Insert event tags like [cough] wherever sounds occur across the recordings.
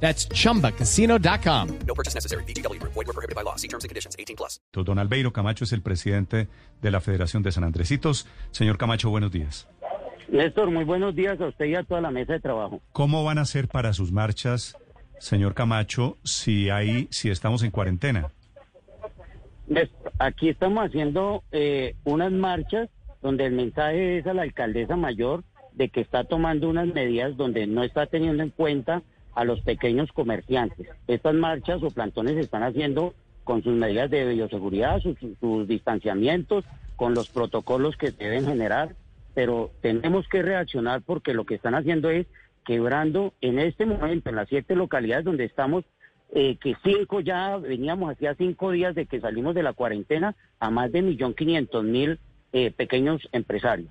That's chumbacasino.com. No purchase necessary. BGW. Void were prohibited by law. See terms and conditions. 18 plus. Don Albeiro Camacho es el presidente de la Federación de San Andresitos. Señor Camacho, buenos días. Néstor, muy buenos días a usted y a toda la mesa de trabajo. ¿Cómo van a ser para sus marchas, señor Camacho, si hay, si estamos en cuarentena? Néstor, aquí estamos haciendo eh, unas marchas donde el mensaje es a la alcaldesa mayor de que está tomando unas medidas donde no está teniendo en cuenta a los pequeños comerciantes. Estas marchas o plantones se están haciendo con sus medidas de bioseguridad, sus, sus distanciamientos, con los protocolos que deben generar, pero tenemos que reaccionar porque lo que están haciendo es quebrando en este momento en las siete localidades donde estamos, eh, que cinco ya veníamos hacía cinco días de que salimos de la cuarentena a más de millón quinientos mil eh, pequeños empresarios.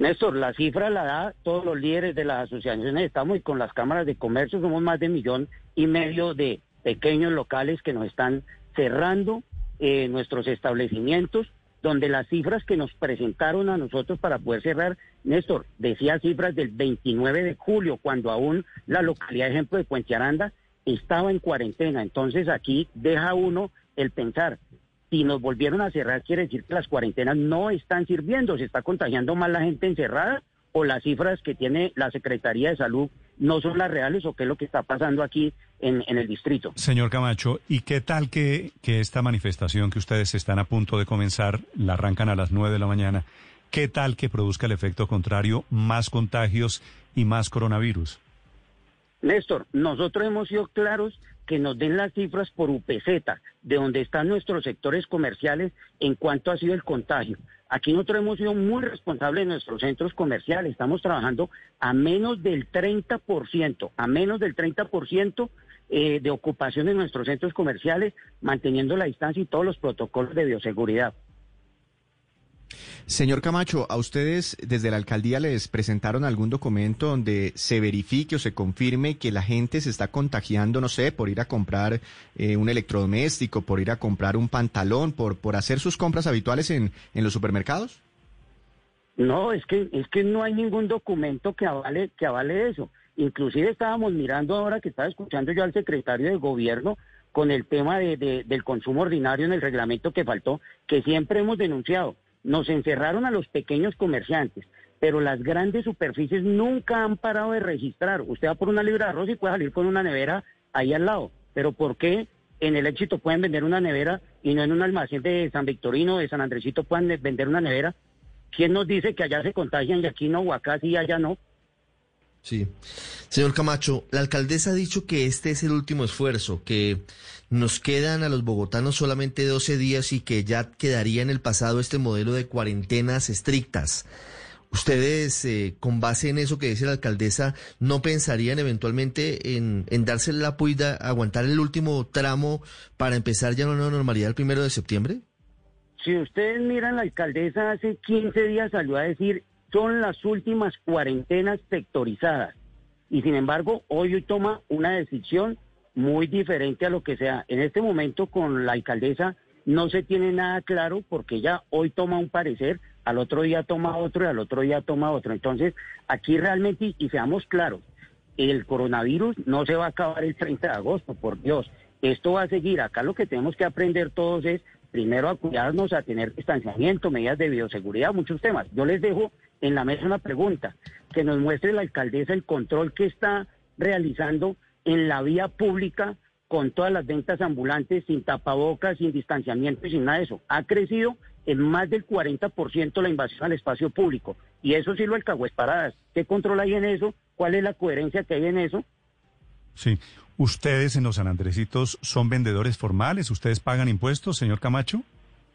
Néstor, la cifra la da todos los líderes de las asociaciones. Estamos y con las cámaras de comercio somos más de millón y medio de pequeños locales que nos están cerrando eh, nuestros establecimientos, donde las cifras que nos presentaron a nosotros para poder cerrar, Néstor, decía cifras del 29 de julio, cuando aún la localidad, ejemplo, de Puente Aranda estaba en cuarentena. Entonces aquí deja uno el pensar, si nos volvieron a cerrar, quiere decir que las cuarentenas no están sirviendo, se está contagiando más la gente encerrada o las cifras que tiene la Secretaría de Salud no son las reales o qué es lo que está pasando aquí en, el distrito. Señor Camacho, ¿y qué tal que, que esta manifestación que ustedes están a punto de comenzar, la arrancan a las nueve de la mañana, qué tal que produzca el efecto contrario, más contagios y más coronavirus? Néstor, nosotros hemos sido claros que nos den las cifras por UPZ, de donde están nuestros sectores comerciales en cuanto ha sido el contagio. Aquí nosotros hemos sido muy responsables en nuestros centros comerciales, estamos trabajando a menos del 30%, a menos del 30% eh, de ocupación en nuestros centros comerciales, manteniendo la distancia y todos los protocolos de bioseguridad. Señor Camacho, ¿a ustedes desde la alcaldía les presentaron algún documento donde se verifique o se confirme que la gente se está contagiando, no sé, por ir a comprar eh, un electrodoméstico, por ir a comprar un pantalón, por, por hacer sus compras habituales en, en los supermercados? No, es que, es que no hay ningún documento que avale, que eso. Inclusive estábamos mirando ahora que estaba escuchando yo al secretario de gobierno con el tema de, del consumo ordinario en el reglamento que faltó, que siempre hemos denunciado. Nos encerraron a los pequeños comerciantes, pero las grandes superficies nunca han parado de registrar. Usted va por una libra de arroz y puede salir con una nevera ahí al lado. Pero ¿por qué en el éxito pueden vender una nevera y no en un almacén de San Victorino, de San Andresito pueden vender una nevera? ¿Quién nos dice que allá se contagian y aquí no, o acá sí allá no? Sí. Señor Camacho, la alcaldesa ha dicho que este es el último esfuerzo, que nos quedan a los bogotanos solamente 12 días y que ya quedaría en el pasado este modelo de cuarentenas estrictas. ¿Ustedes, eh, con base en eso que dice la alcaldesa, no pensarían eventualmente en, darse la puida, aguantar el último tramo para empezar ya una normalidad el primero de septiembre? Si ustedes miran, la alcaldesa hace 15 días salió a decir son las últimas cuarentenas sectorizadas. Y sin embargo, hoy toma una decisión muy diferente a lo que sea. En este momento con la alcaldesa no se tiene nada claro porque ella hoy toma un parecer, al otro día toma otro y al otro día toma otro. Entonces, aquí realmente, y seamos claros, el coronavirus no se va a acabar el 30 de agosto, por Dios. Esto va a seguir. Acá lo que tenemos que aprender todos es primero a cuidarnos, a tener distanciamiento, medidas de bioseguridad, muchos temas. Yo les dejo en la mesa una pregunta, que nos muestre la alcaldesa el control que está realizando en la vía pública con todas las ventas ambulantes, sin tapabocas, sin distanciamiento y sin nada de eso. Ha crecido en más del 40% la invasión al espacio público. Y eso sí lo alcahués paradas. ¿Qué control hay en eso? ¿Cuál es la coherencia que hay en eso? Sí. ¿Ustedes en los San Andresitos son vendedores formales? ¿Ustedes pagan impuestos, señor Camacho?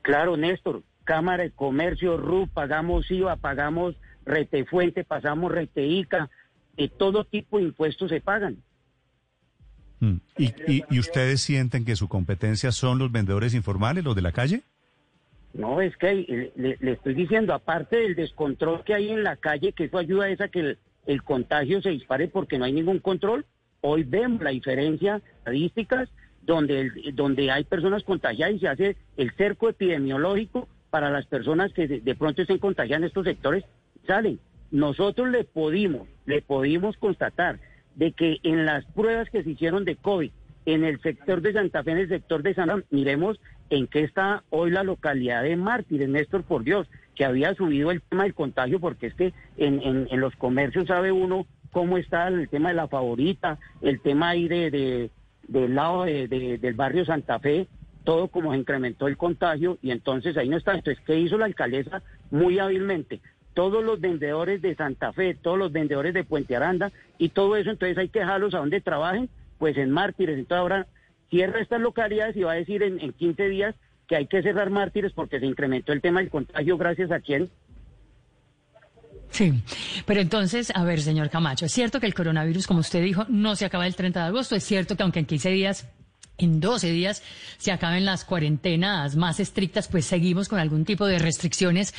Claro, Néstor. Cámara de Comercio, RU, pagamos IVA, pagamos retefuente, pasamos reteica, y todo tipo de impuestos se pagan. Mm. ¿Y, y, y ustedes sienten que su competencia son los vendedores informales, los de la calle? No, es que hay- le, le estoy diciendo, aparte del descontrol que hay en la calle, que eso ayuda a que el, el contagio se dispare porque no hay ningún control, hoy vemos la diferencia estadísticas donde, el- donde hay personas contagiadas y se hace el cerco epidemiológico para las personas que de, pronto estén contagiadas en estos sectores, salen. Nosotros le pudimos, le pudimos constatar de que en las pruebas que se hicieron de COVID en el sector de Santa Fe, en el sector de San miremos en qué está hoy la localidad de Mártires, Néstor, por Dios, que había subido el tema del contagio, porque es que en, los comercios sabe uno cómo está el tema de la favorita, el tema ahí de, de- del lado de- de- del barrio Santa Fe, todo como se incrementó el contagio y entonces ahí no está. Entonces, ¿qué hizo la alcaldesa? Muy hábilmente. Todos los vendedores de Santa Fe, todos los vendedores de Puente Aranda y todo eso, entonces hay que dejarlos a donde trabajen, pues en Mártires. Entonces ahora cierra estas localidades y va a decir en, en 15 días que hay que cerrar Mártires porque se incrementó el tema del contagio gracias a quién. Sí, pero entonces, a ver, señor Camacho, es cierto que el coronavirus, como usted dijo, no se acaba el 30 de agosto, es cierto que aunque en 15 días en 12 días se acaben las cuarentenas más estrictas, pues seguimos con algún tipo de restricciones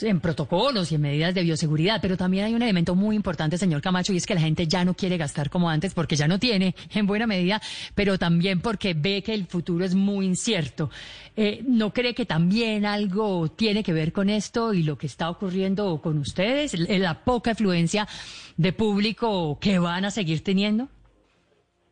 en protocolos y en medidas de bioseguridad. Pero también hay un elemento muy importante, señor Camacho, y es que la gente ya no quiere gastar como antes porque ya no tiene [laughs] en buena medida, pero también porque ve que el futuro es muy incierto. Eh, ¿No cree que también algo tiene que ver con esto y lo que está ocurriendo con ustedes? La poca afluencia de público que van a seguir teniendo.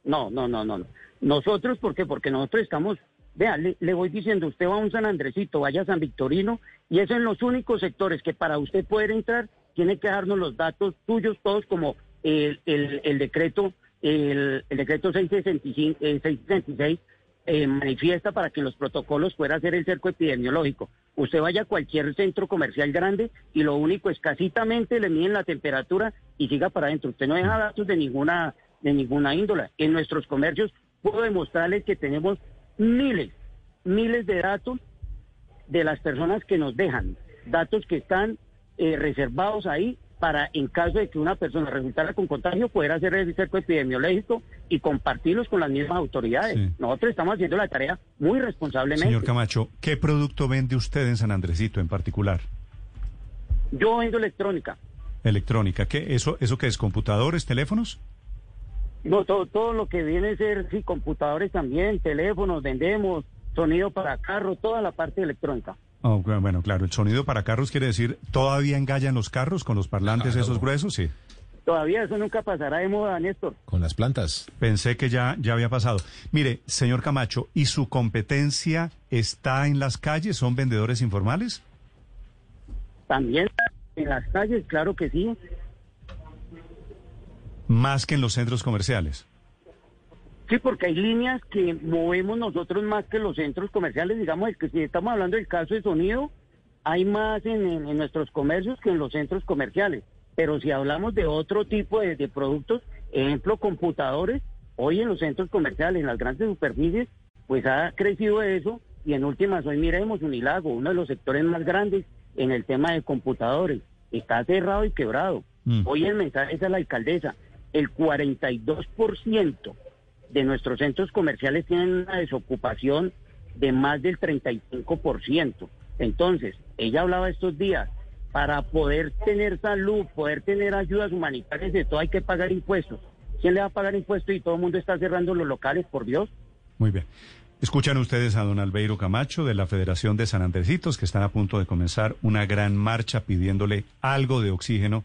No, no, no. no. Nosotros, ¿por qué? Porque nosotros estamos, vea, le, voy diciendo, usted va a un San Andresito, vaya a San Victorino, y es en los únicos sectores que para usted poder entrar, tiene que darnos los datos tuyos todos como el, el, el decreto, el, el decreto 665, eh, 666 eh, manifiesta para que los protocolos pueda hacer el cerco epidemiológico. Usted vaya a cualquier centro comercial grande y lo único es casitamente le miden la temperatura y siga para adentro. Usted no deja datos de ninguna de ninguna índola. En nuestros comercios puedo demostrarles que tenemos miles, miles de datos de las personas que nos dejan, datos que están eh, reservados ahí para en caso de que una persona resultara con contagio poder hacer el cerco epidemiológico y compartirlos con las mismas autoridades. Sí. Nosotros estamos haciendo la tarea muy responsablemente. Señor Camacho, ¿qué producto vende usted en San Andresito en particular? Yo vendo electrónica. Electrónica. ¿Qué? ¿Eso, eso qué es? ¿Computadores, teléfonos? No, todo, todo lo que viene a ser, sí, computadores también, teléfonos, vendemos, sonido para carro, toda la parte electrónica. Oh, bueno, claro, el sonido para carros quiere decir, ¿todavía engallan los carros con los parlantes esos gruesos? Sí. Todavía eso nunca pasará de moda, Néstor. Con las plantas. Pensé que ya, ya había pasado. Mire, señor Camacho, ¿y su competencia está en las calles? ¿Son vendedores informales? También en las calles, claro que sí. Más que en los centros comerciales. Sí, porque hay líneas que movemos nosotros más que los centros comerciales. Digamos, es que si estamos hablando del caso de sonido, hay más en, en- en nuestros comercios que en los centros comerciales. Pero si hablamos de otro tipo de, de productos, ejemplo, computadores, hoy en los centros comerciales, en las grandes superficies, pues ha crecido eso. Y en últimas, hoy miremos Unilago, uno de los sectores más grandes en el tema de computadores. Está cerrado y quebrado. Mm. Hoy el mensaje es a la alcaldesa. El 42% de nuestros centros comerciales tienen una desocupación de más del 35%. Entonces, ella hablaba estos días, para poder tener salud, poder tener ayudas humanitarias, de todo hay que pagar impuestos. ¿Quién le va a pagar impuestos y todo el mundo está cerrando los locales, por Dios? Muy bien. Escuchan ustedes a don Albeiro Camacho de la Federación de San Andresitos que están a punto de comenzar una gran marcha pidiéndole algo de oxígeno